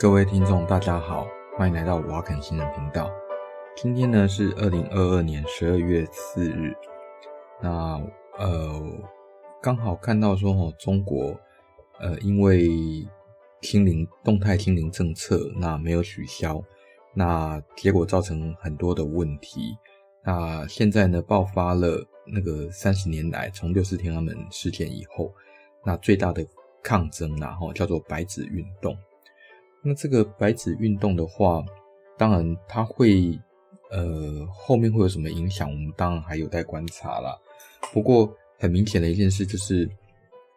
各位听众，大家好，欢迎来到瓦肯新人频道。今天呢是二零二二年十二月四日。那呃，刚好看到说哦，中国呃因为清零动态清零政策，那没有取消，那结果造成很多的问题。那现在呢爆发了那个三十年来从六四天安门事件以后，那最大的抗争然后叫做白纸运动。那这个白纸运动的话，当然它会，呃，后面会有什么影响？我们当然还有待观察啦。不过很明显的一件事就是，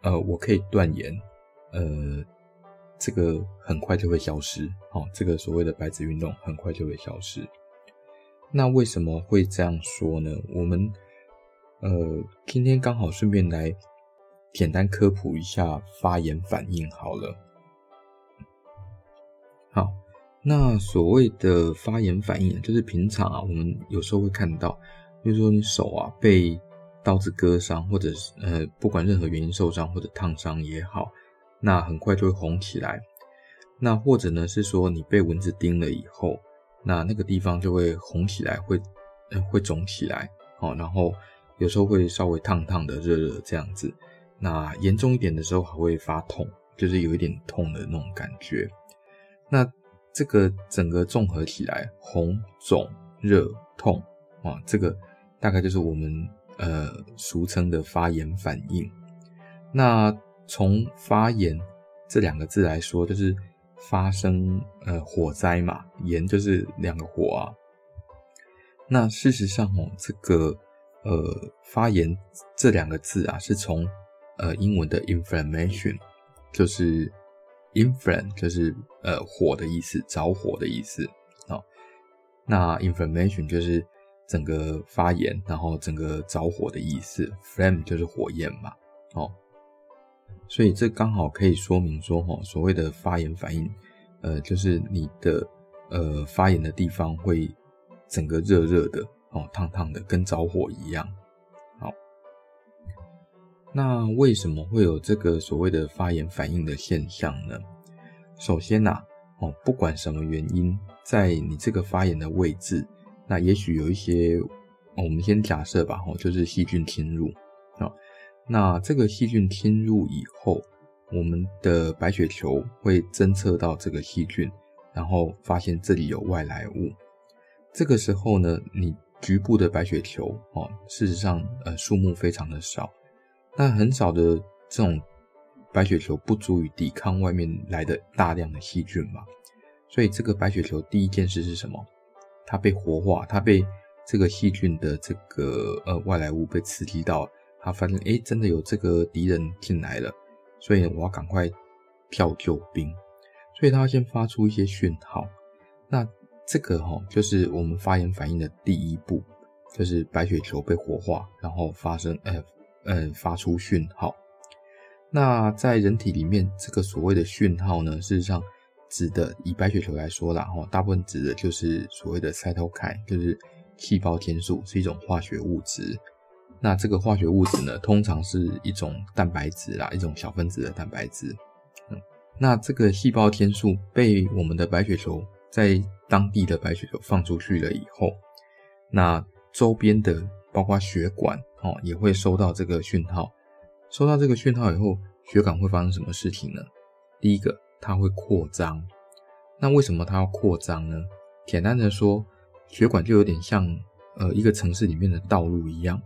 呃，我可以断言，呃，这个很快就会消失。哦，这个所谓的白纸运动很快就会消失。那为什么会这样说呢？我们，呃，今天刚好顺便来简单科普一下发炎反应好了。那所谓的发炎反应，就是平常啊，我们有时候会看到，比如说你手啊被刀子割伤，或者是呃不管任何原因受伤或者烫伤也好，那很快就会红起来。那或者呢是说你被蚊子叮了以后，那那个地方就会红起来，会呃会肿起来，哦，然后有时候会稍微烫烫的、热热这样子。那严重一点的时候还会发痛，就是有一点痛的那种感觉。那这个整个综合起来，红、肿、热、痛啊，这个大概就是我们呃俗称的发炎反应。那从发炎这两个字来说，就是发生呃火灾嘛，炎就是两个火啊。那事实上哦，这个呃发炎这两个字啊，是从呃英文的 inflammation，就是。Inflame 就是呃火的意思，着火的意思、哦。那 inflammation 就是整个发炎，然后整个着火的意思。Flame 就是火焰嘛，哦。所以这刚好可以说明说，哈，所谓的发炎反应，呃，就是你的呃发炎的地方会整个热热的，哦，烫烫的，跟着火一样。那为什么会有这个所谓的发炎反应的现象呢？首先呐，哦，不管什么原因，在你这个发炎的位置，那也许有一些，我们先假设吧，哦，就是细菌侵入啊。那这个细菌侵入以后，我们的白血球会侦测到这个细菌，然后发现这里有外来物。这个时候呢，你局部的白血球，哦，事实上，呃，数目非常的少。那很少的这种白血球不足以抵抗外面来的大量的细菌嘛，所以这个白血球第一件事是什么？它被活化，它被这个细菌的这个呃外来物被刺激到，它发现诶真的有这个敌人进来了，所以我要赶快跳救兵，所以它要先发出一些讯号。那这个齁就是我们发炎反应的第一步，就是白血球被活化，然后发生呃。嗯，发出讯号。那在人体里面，这个所谓的讯号呢，事实上指的以白血球来说啦，哈，大部分指的就是所谓的 cytokine，就是细胞天数，是一种化学物质。那这个化学物质呢，通常是一种蛋白质啦，一种小分子的蛋白质。那这个细胞天数被我们的白血球在当地的白血球放出去了以后，那周边的包括血管。哦，也会收到这个讯号，收到这个讯号以后，血管会发生什么事情呢？第一个，它会扩张。那为什么它要扩张呢？简单的说，血管就有点像呃一个城市里面的道路一样，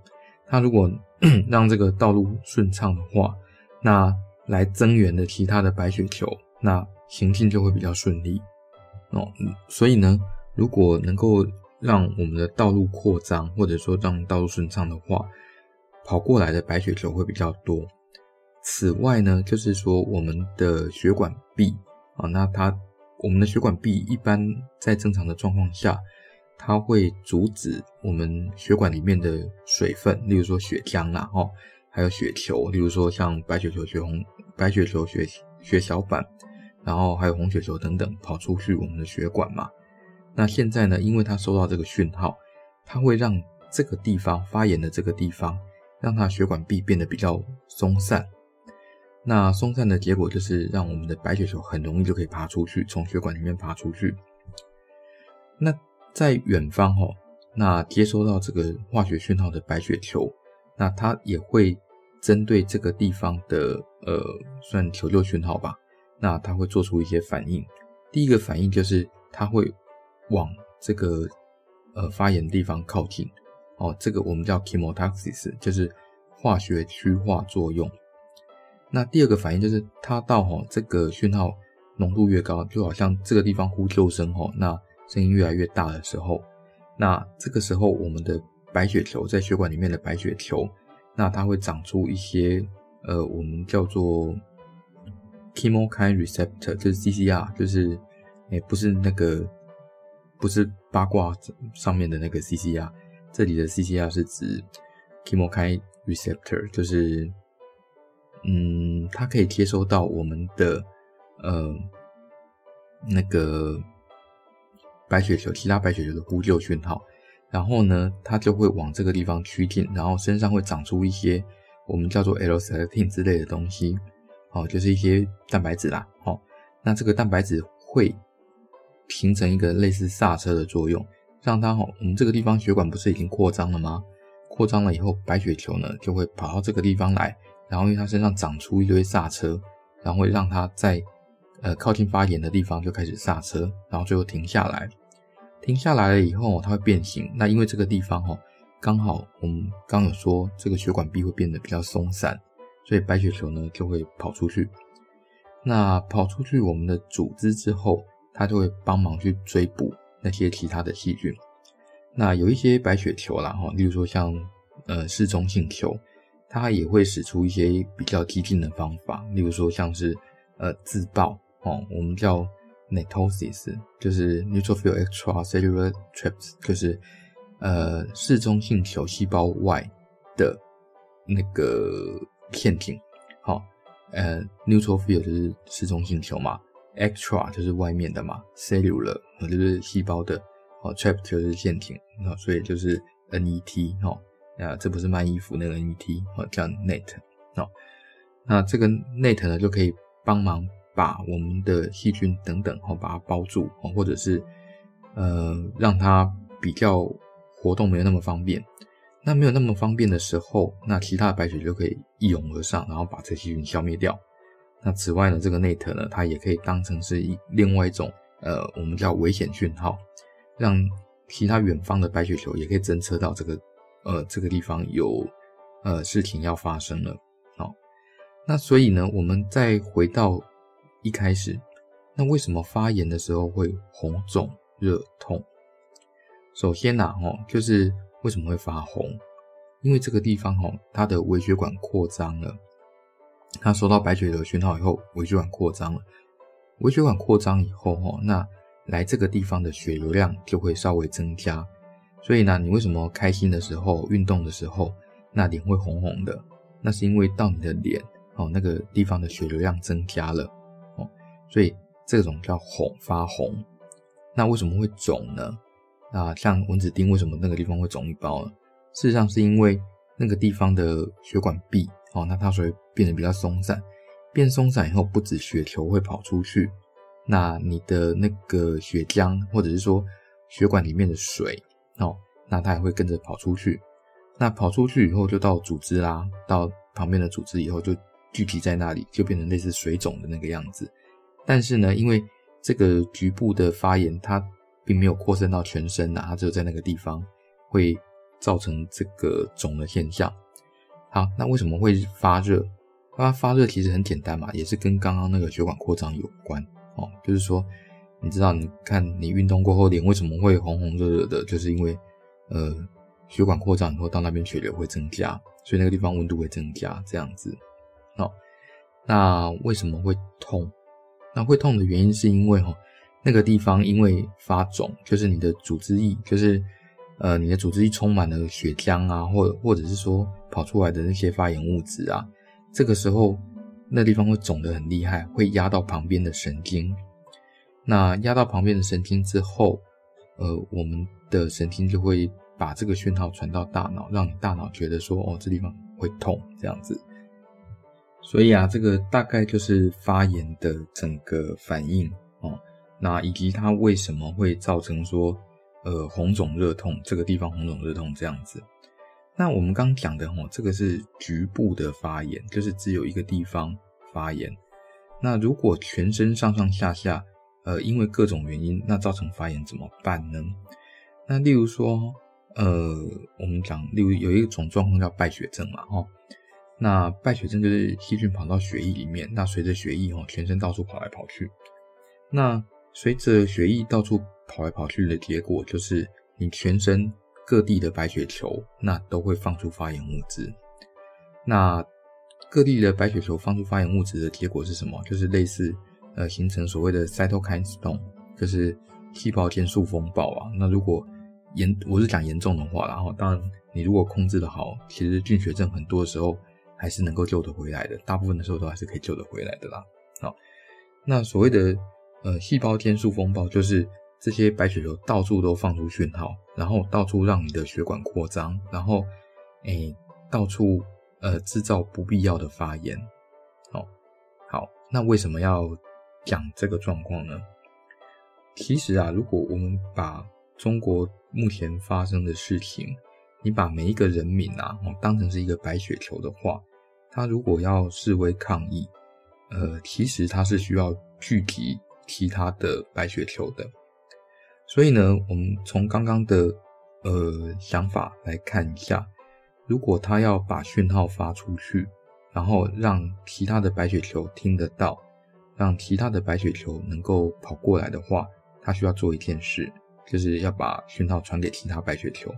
它如果 让这个道路顺畅的话，那来增援的其他的白血球，那行进就会比较顺利。哦，所以呢，如果能够让我们的道路扩张，或者说让道路顺畅的话，跑过来的白血球会比较多。此外呢，就是说我们的血管壁啊，那它我们的血管壁一般在正常的状况下，它会阻止我们血管里面的水分，例如说血浆啦，哈，还有血球，例如说像白血球、血红、白血球、血血小板，然后还有红血球等等跑出去我们的血管嘛。那现在呢，因为它收到这个讯号，它会让这个地方发炎的这个地方。让它血管壁变得比较松散，那松散的结果就是让我们的白血球很容易就可以爬出去，从血管里面爬出去。那在远方哈，那接收到这个化学讯号的白血球，那它也会针对这个地方的呃，算求救讯号吧，那它会做出一些反应。第一个反应就是它会往这个呃发炎地方靠近，哦，这个我们叫 chemotaxis，就是化学趋化作用。那第二个反应就是它到哈这个讯号浓度越高，就好像这个地方呼救声哈，那声音越来越大的时候，那这个时候我们的白血球在血管里面的白血球，那它会长出一些呃我们叫做 chemokine receptor，就是 CCR，就是诶不是那个不是八卦上面的那个 CCR，这里的 CCR 是指 chemokine receptor，就是。嗯，它可以接收到我们的呃那个白血球，其他白血球的呼救讯号，然后呢，它就会往这个地方趋近，然后身上会长出一些我们叫做 l s e t i n 之类的东西，哦，就是一些蛋白质啦，哦，那这个蛋白质会形成一个类似刹车的作用，让它哦，我们这个地方血管不是已经扩张了吗？扩张了以后，白血球呢就会跑到这个地方来。然后因为它身上长出一堆刹车，然后会让它在呃靠近发炎的地方就开始刹车，然后最后停下来。停下来了以后，它会变形。那因为这个地方哈，刚好我们刚有说这个血管壁会变得比较松散，所以白血球呢就会跑出去。那跑出去我们的组织之后，它就会帮忙去追捕那些其他的细菌。那有一些白血球啦哈，例如说像呃嗜中性球。它也会使出一些比较激进的方法，例如说像是呃自爆哦，我们叫 netosis，就是 neutrophil extracellular traps，就是呃嗜中性球细胞外的那个陷阱。好、哦，呃 neutrophil 就是嗜中性球嘛，extra 就是外面的嘛，cellular 就是细胞的，哦 trap 就是陷阱，那所以就是 net 哦。啊，这不是卖衣服那个 NET 哦，叫 net 哦。那这个 net 呢，就可以帮忙把我们的细菌等等哦，把它包住哦，或者是呃，让它比较活动没有那么方便。那没有那么方便的时候，那其他的白血就可以一拥而上，然后把这细菌消灭掉。那此外呢，这个 net 呢，它也可以当成是一另外一种呃，我们叫危险讯号，让其他远方的白血球也可以侦测到这个。呃，这个地方有呃事情要发生了，好，那所以呢，我们再回到一开始，那为什么发炎的时候会红肿热痛？首先呐，哦，就是为什么会发红？因为这个地方哈，它的微血管扩张了，它收到白血球讯号以后，微血管扩张了，微血管扩张以后哈，那来这个地方的血流量就会稍微增加。所以呢，你为什么开心的时候、运动的时候，那脸会红红的？那是因为到你的脸哦，那个地方的血流量增加了哦，所以这种叫红发红。那为什么会肿呢？那，像蚊子叮，为什么那个地方会肿一包呢？事实上是因为那个地方的血管壁哦，那它所以变得比较松散，变松散以后，不止血球会跑出去，那你的那个血浆或者是说血管里面的水。哦，那它也会跟着跑出去，那跑出去以后就到组织啦，到旁边的组织以后就聚集在那里，就变成类似水肿的那个样子。但是呢，因为这个局部的发炎，它并没有扩散到全身呐，它只有在那个地方会造成这个肿的现象。好，那为什么会发热？它发热其实很简单嘛，也是跟刚刚那个血管扩张有关哦，就是说。你知道，你看你运动过后脸为什么会红红热热的？就是因为，呃，血管扩张以后到那边血流会增加，所以那个地方温度会增加，这样子。哦，那为什么会痛？那会痛的原因是因为哈，那个地方因为发肿，就是你的组织液，就是呃你的组织充满了血浆啊，或或者是说跑出来的那些发炎物质啊，这个时候那地方会肿得很厉害，会压到旁边的神经。那压到旁边的神经之后，呃，我们的神经就会把这个讯号传到大脑，让你大脑觉得说，哦，这地方会痛，这样子。所以啊，这个大概就是发炎的整个反应哦，那以及它为什么会造成说，呃，红肿热痛，这个地方红肿热痛这样子。那我们刚讲的哦，这个是局部的发炎，就是只有一个地方发炎。那如果全身上上下下，呃，因为各种原因，那造成发炎怎么办呢？那例如说，呃，我们讲，例如有一种状况叫败血症嘛，哈。那败血症就是细菌跑到血液里面，那随着血液哦，全身到处跑来跑去。那随着血液到处跑来跑去的结果，就是你全身各地的白血球那都会放出发炎物质。那各地的白血球放出发炎物质的结果是什么？就是类似呃形成所谓的 cytokine storm，就是细胞间素风暴啊。那如果严我是讲严重的话，然后当然你如果控制得好，其实菌血症很多的时候。还是能够救得回来的，大部分的时候都还是可以救得回来的啦。好，那所谓的呃细胞间素风暴，就是这些白血球到处都放出讯号，然后到处让你的血管扩张，然后诶、到处呃制造不必要的发炎。好，好，那为什么要讲这个状况呢？其实啊，如果我们把中国目前发生的事情，你把每一个人民啊，当成是一个白血球的话，他如果要示威抗议，呃，其实他是需要聚集其他的白血球的。所以呢，我们从刚刚的呃想法来看一下，如果他要把讯号发出去，然后让其他的白血球听得到，让其他的白血球能够跑过来的话，他需要做一件事，就是要把讯号传给其他白血球。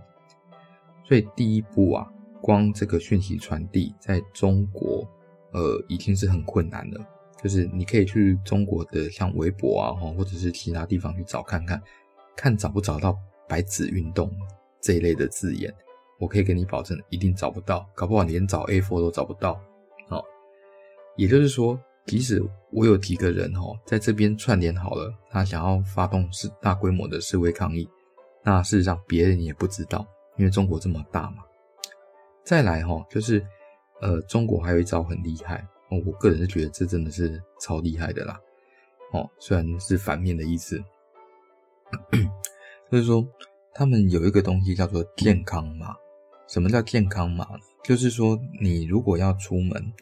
所以第一步啊，光这个讯息传递在中国，呃，已经是很困难了。就是你可以去中国的像微博啊，或者是其他地方去找看看，看找不找到“白纸运动”这一类的字眼。我可以给你保证，一定找不到，搞不好连找 A4 都找不到。哦，也就是说，即使我有几个人哦，在这边串联好了，他想要发动是大规模的示威抗议，那事实上别人也不知道。因为中国这么大嘛，再来哦，就是呃，中国还有一招很厉害哦，我个人是觉得这真的是超厉害的啦，哦，虽然是反面的意思，就是说他们有一个东西叫做健康码。什么叫健康码呢？就是说你如果要出门，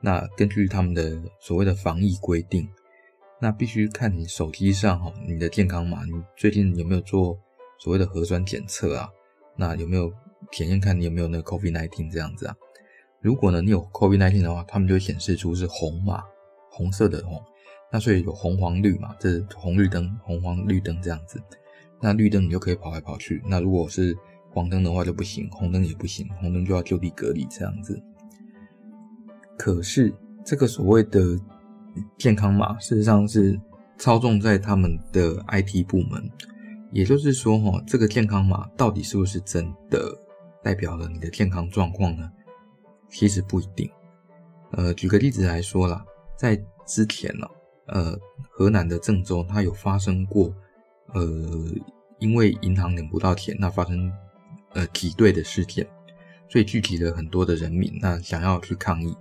那根据他们的所谓的防疫规定，那必须看你手机上哈，你的健康码，你最近有没有做所谓的核酸检测啊？那有没有检验看你有没有那个 COVID-19 这样子啊？如果呢你有 COVID-19 的话，他们就会显示出是红码，红色的红。那所以有红黄绿嘛，这红绿灯，红黄绿灯这样子。那绿灯你就可以跑来跑去。那如果是黄灯的话就不行，红灯也不行，红灯就要就地隔离这样子。可是这个所谓的健康码，事实上是操纵在他们的 IT 部门。也就是说，哈，这个健康码到底是不是真的代表了你的健康状况呢？其实不一定。呃，举个例子来说啦，在之前呢，呃，河南的郑州，它有发生过，呃，因为银行领不到钱，那发生呃挤兑的事件，所以聚集了很多的人民，那想要去抗议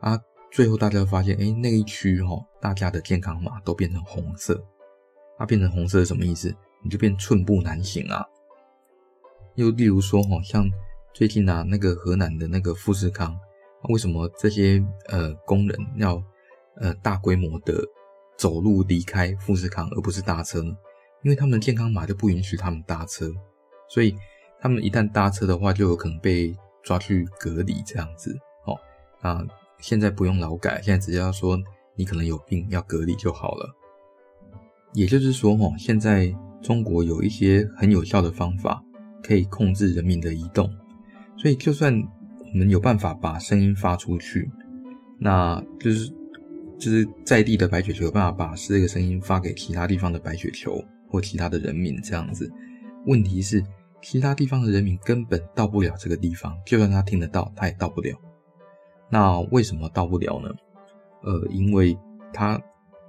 啊，最后大家发现，哎，那一区哈，大家的健康码都变成红色，它变成红色是什么意思？你就变寸步难行啊！又例如说，好像最近啊，那个河南的那个富士康，为什么这些呃工人要呃大规模的走路离开富士康，而不是搭车呢？因为他们的健康码就不允许他们搭车，所以他们一旦搭车的话，就有可能被抓去隔离这样子。哦，啊，现在不用劳改，现在只要说你可能有病要隔离就好了。也就是说，哦，现在。中国有一些很有效的方法可以控制人民的移动，所以就算我们有办法把声音发出去，那就是就是在地的白血球有办法把这个声音发给其他地方的白血球或其他的人民这样子。问题是，其他地方的人民根本到不了这个地方，就算他听得到，他也到不了。那为什么到不了呢？呃，因为他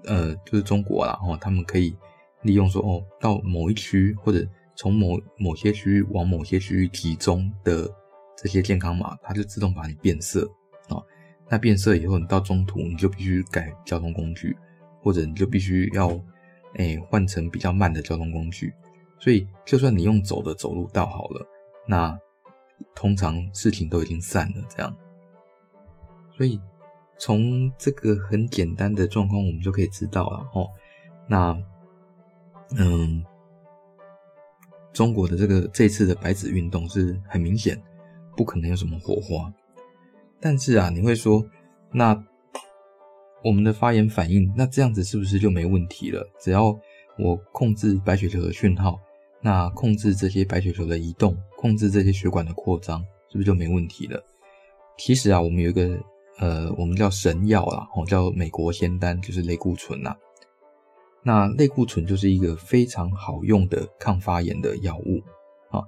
呃就是中国啦，哦，他们可以。利用说哦，到某一区或者从某某些区域往某些区域集中的这些健康码，它就自动把你变色。那变色以后，你到中途你就必须改交通工具，或者你就必须要诶换成比较慢的交通工具。所以，就算你用走的走路到好了，那通常事情都已经散了。这样，所以从这个很简单的状况，我们就可以知道了哦。那，嗯，中国的这个这次的白纸运动是很明显，不可能有什么火花。但是啊，你会说，那我们的发炎反应，那这样子是不是就没问题了？只要我控制白血球的讯号，那控制这些白血球的移动，控制这些血管的扩张，是不是就没问题了？其实啊，我们有一个呃，我们叫神药啦，哦，叫美国仙丹，就是类固醇呐。那类固醇就是一个非常好用的抗发炎的药物啊。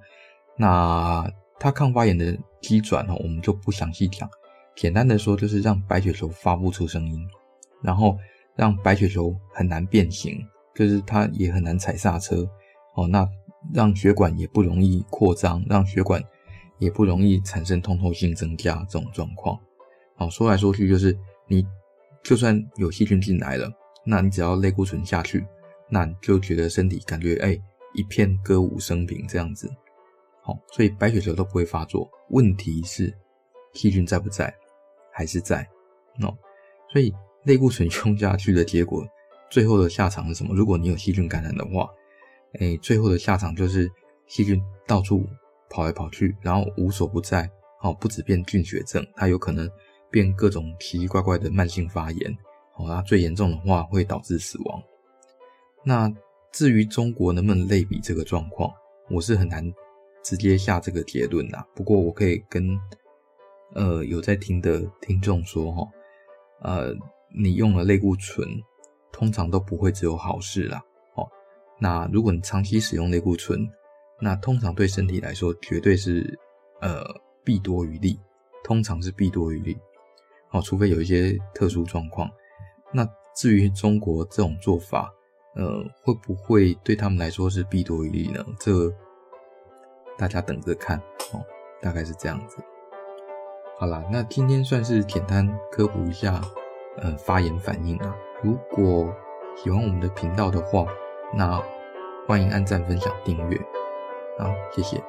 那它抗发炎的机转哦，我们就不详细讲。简单的说，就是让白血球发不出声音，然后让白血球很难变形，就是它也很难踩刹车哦。那让血管也不容易扩张，让血管也不容易产生通透性增加这种状况。哦，说来说去就是，你就算有细菌进来了，那你只要类固醇下去，那你就觉得身体感觉哎一片歌舞升平这样子。好，所以白血球都不会发作。问题是细菌在不在？还是在，哦，所以类固醇用下去的结果，最后的下场是什么？如果你有细菌感染的话，哎，最后的下场就是细菌到处跑来跑去，然后无所不在，哦，不止变菌血症，它有可能变各种奇奇怪怪的慢性发炎，哦，它最严重的话会导致死亡。那至于中国能不能类比这个状况，我是很难直接下这个结论啦。不过我可以跟。呃，有在听的听众说哈，呃，你用了类固醇，通常都不会只有好事啦。哦，那如果你长期使用类固醇，那通常对身体来说绝对是呃弊多于利，通常是弊多于利。哦，除非有一些特殊状况。那至于中国这种做法，呃，会不会对他们来说是弊多于利呢？这大家等着看哦，大概是这样子。好啦，那今天算是简单科普一下，呃，发炎反应啊。如果喜欢我们的频道的话，那欢迎按赞、分享、订阅。好，谢谢。